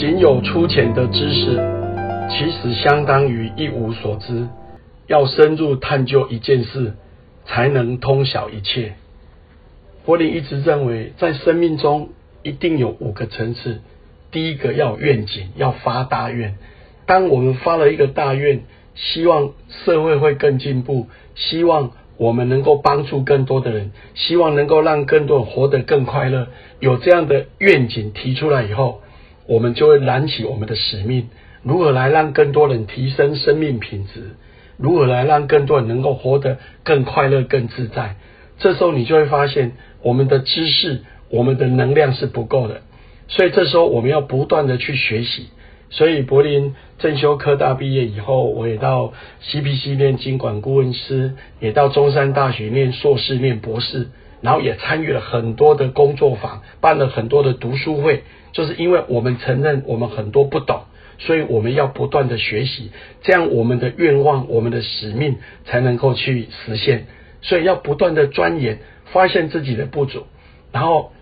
仅有粗浅的知识，其实相当于一无所知。要深入探究一件事，才能通晓一切。柏林一直认为，在生命中一定有五个层次。第一个要愿景，要发大愿。当我们发了一个大愿，希望社会会更进步，希望我们能够帮助更多的人，希望能够让更多人活得更快乐。有这样的愿景提出来以后，我们就会燃起我们的使命，如何来让更多人提升生命品质？如何来让更多人能够活得更快乐、更自在？这时候你就会发现，我们的知识、我们的能量是不够的，所以这时候我们要不断的去学习。所以柏林正修科大毕业以后，我也到 CPC 念经管顾问师，也到中山大学念硕士、念博士，然后也参与了很多的工作坊，办了很多的读书会。就是因为我们承认我们很多不懂，所以我们要不断的学习，这样我们的愿望、我们的使命才能够去实现。所以要不断的钻研，发现自己的不足，然后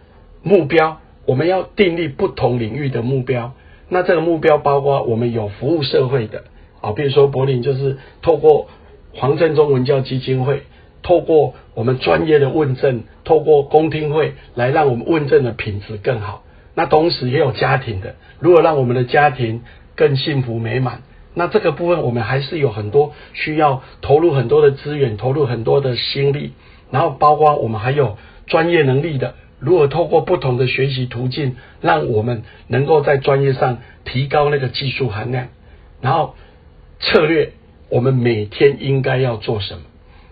目标我们要订立不同领域的目标。那这个目标包括我们有服务社会的啊，比如说柏林就是透过黄振中文教基金会，透过我们专业的问政，透过公听会来让我们问政的品质更好。那同时也有家庭的，如果让我们的家庭更幸福美满，那这个部分我们还是有很多需要投入很多的资源，投入很多的心力，然后包括我们还有专业能力的，如何透过不同的学习途径，让我们能够在专业上提高那个技术含量，然后策略，我们每天应该要做什么？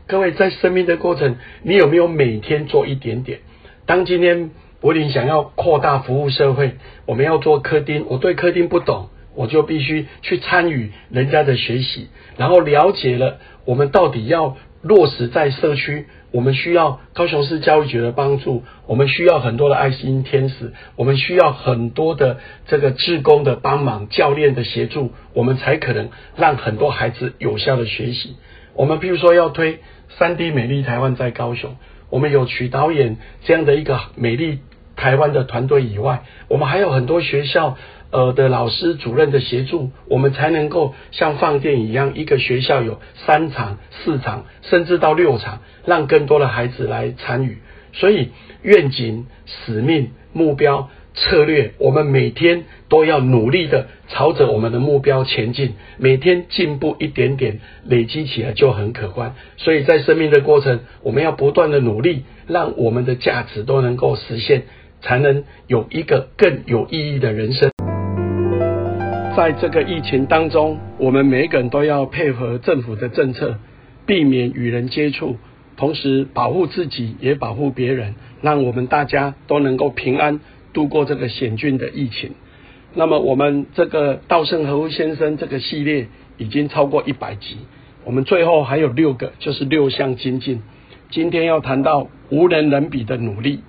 各位在生命的过程，你有没有每天做一点点？当今天。柏林想要扩大服务社会，我们要做科丁，我对科丁不懂，我就必须去参与人家的学习，然后了解了我们到底要落实在社区，我们需要高雄市教育局的帮助，我们需要很多的爱心天使，我们需要很多的这个志工的帮忙、教练的协助，我们才可能让很多孩子有效的学习。我们譬如说要推三 D 美丽台湾在高雄，我们有曲导演这样的一个美丽。台湾的团队以外，我们还有很多学校呃的老师、主任的协助，我们才能够像放电影一样，一个学校有三场、四场，甚至到六场，让更多的孩子来参与。所以愿景、使命、目标。策略，我们每天都要努力的朝着我们的目标前进，每天进步一点点，累积起来就很可观。所以在生命的过程，我们要不断的努力，让我们的价值都能够实现，才能有一个更有意义的人生。在这个疫情当中，我们每个人都要配合政府的政策，避免与人接触，同时保护自己，也保护别人，让我们大家都能够平安。度过这个险峻的疫情，那么我们这个稻盛和夫先生这个系列已经超过一百集，我们最后还有六个，就是六项精进。今天要谈到无人能比的努力。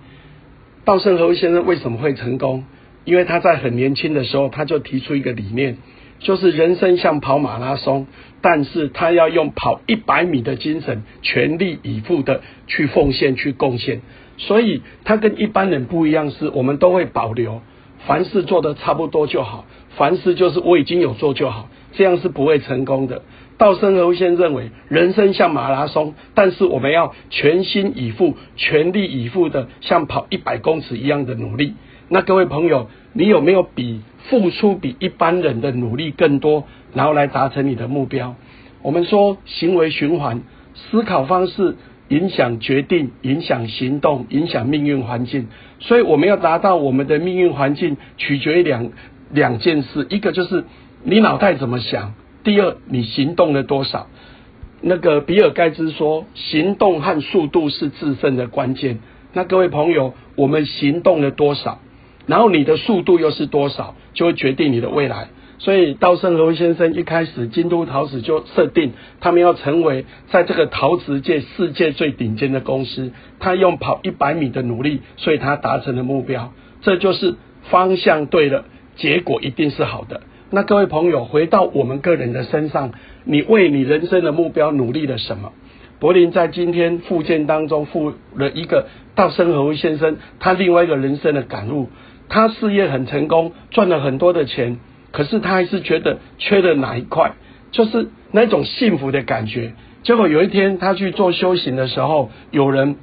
稻盛和夫先生为什么会成功？因为他在很年轻的时候，他就提出一个理念，就是人生像跑马拉松，但是他要用跑一百米的精神，全力以赴的去奉献、去贡献。所以他跟一般人不一样，是我们都会保留，凡事做的差不多就好，凡事就是我已经有做就好，这样是不会成功的。稻盛和夫先认为，人生像马拉松，但是我们要全心以赴、全力以赴的像跑一百公尺一样的努力。那各位朋友，你有没有比付出比一般人的努力更多，然后来达成你的目标？我们说行为循环，思考方式。影响决定，影响行动，影响命运环境。所以我们要达到我们的命运环境，取决于两两件事：一个就是你脑袋怎么想；第二，你行动了多少。那个比尔盖茨说，行动和速度是制胜的关键。那各位朋友，我们行动了多少？然后你的速度又是多少，就会决定你的未来。所以稻盛和夫先生一开始京都陶瓷就设定，他们要成为在这个陶瓷界世界最顶尖的公司。他用跑一百米的努力，所以他达成了目标。这就是方向对了，结果一定是好的。那各位朋友，回到我们个人的身上，你为你人生的目标努力了什么？柏林在今天附件当中附了一个稻盛和夫先生他另外一个人生的感悟。他事业很成功，赚了很多的钱，可是他还是觉得缺了哪一块，就是那种幸福的感觉。结果有一天他去做修行的时候，有人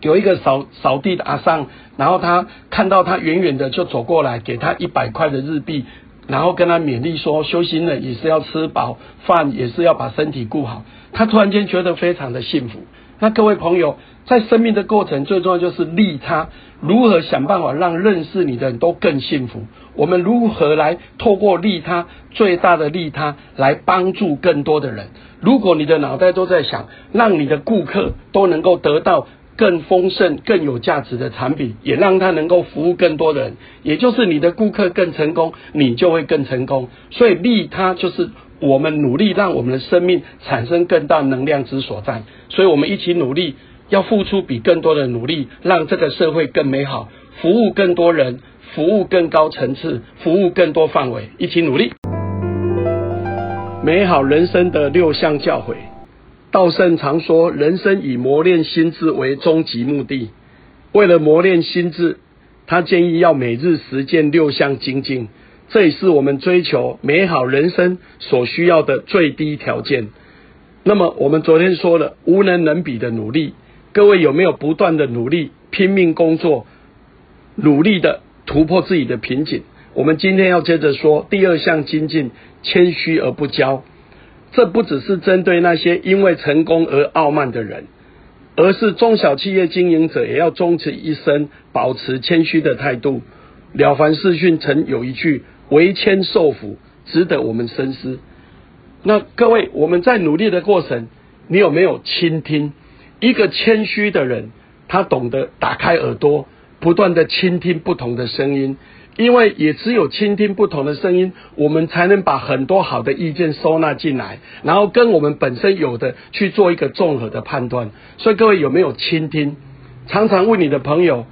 有一个扫扫地的阿桑，然后他看到他远远的就走过来，给他一百块的日币，然后跟他勉励说，修行人也是要吃饱饭，也是要把身体顾好。他突然间觉得非常的幸福。那各位朋友，在生命的过程，最重要就是利他。如何想办法让认识你的人都更幸福？我们如何来透过利他最大的利他来帮助更多的人？如果你的脑袋都在想，让你的顾客都能够得到更丰盛、更有价值的产品，也让他能够服务更多的人，也就是你的顾客更成功，你就会更成功。所以利他就是我们努力让我们的生命产生更大能量之所在。所以我们一起努力。要付出比更多的努力，让这个社会更美好，服务更多人，服务更高层次，服务更多范围，一起努力。美好人生的六项教诲，道圣常说，人生以磨练心智为终极目的。为了磨练心智，他建议要每日实践六项精进，这也是我们追求美好人生所需要的最低条件。那么，我们昨天说了，无人能比的努力。各位有没有不断的努力、拼命工作、努力的突破自己的瓶颈？我们今天要接着说第二项精进：谦虚而不骄。这不只是针对那些因为成功而傲慢的人，而是中小企业经营者也要终其一生保持谦虚的态度。了凡四训曾有一句：“为谦受福”，值得我们深思。那各位，我们在努力的过程，你有没有倾听？一个谦虚的人，他懂得打开耳朵，不断的倾听不同的声音，因为也只有倾听不同的声音，我们才能把很多好的意见收纳进来，然后跟我们本身有的去做一个综合的判断。所以各位有没有倾听？常常问你的朋友：“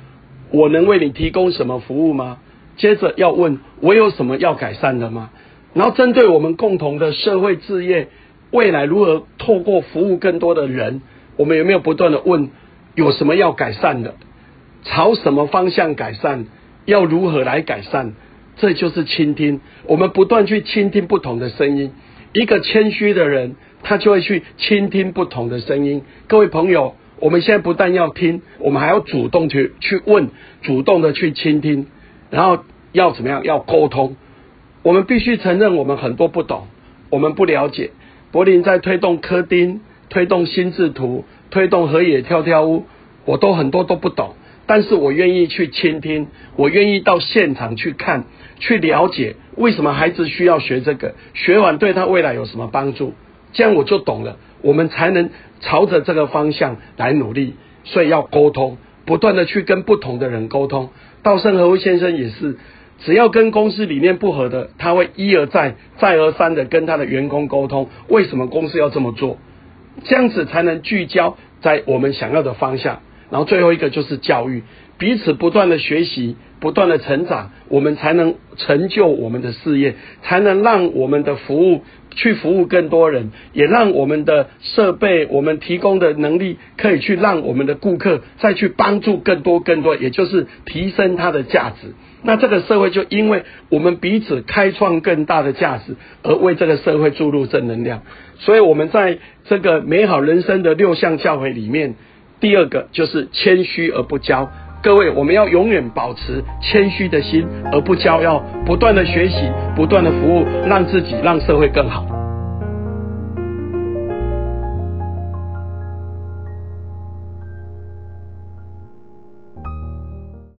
我能为你提供什么服务吗？”接着要问：“我有什么要改善的吗？”然后针对我们共同的社会置业，未来如何透过服务更多的人？我们有没有不断的问，有什么要改善的？朝什么方向改善？要如何来改善？这就是倾听。我们不断去倾听不同的声音。一个谦虚的人，他就会去倾听不同的声音。各位朋友，我们现在不但要听，我们还要主动去去问，主动的去倾听，然后要怎么样？要沟通。我们必须承认，我们很多不懂，我们不了解。柏林在推动科丁。推动心智图，推动河野跳跳屋，我都很多都不懂，但是我愿意去倾听，我愿意到现场去看，去了解为什么孩子需要学这个，学完对他未来有什么帮助，这样我就懂了，我们才能朝着这个方向来努力。所以要沟通，不断的去跟不同的人沟通。稻盛和夫先生也是，只要跟公司理念不合的，他会一而再、再而三的跟他的员工沟通，为什么公司要这么做。这样子才能聚焦在我们想要的方向，然后最后一个就是教育，彼此不断的学习，不断的成长，我们才能成就我们的事业，才能让我们的服务去服务更多人，也让我们的设备，我们提供的能力可以去让我们的顾客再去帮助更多更多，也就是提升它的价值。那这个社会就因为我们彼此开创更大的价值，而为这个社会注入正能量。所以，我们在这个美好人生的六项教诲里面，第二个就是谦虚而不骄。各位，我们要永远保持谦虚的心，而不骄要，不断的学习，不断的服务，让自己让社会更好。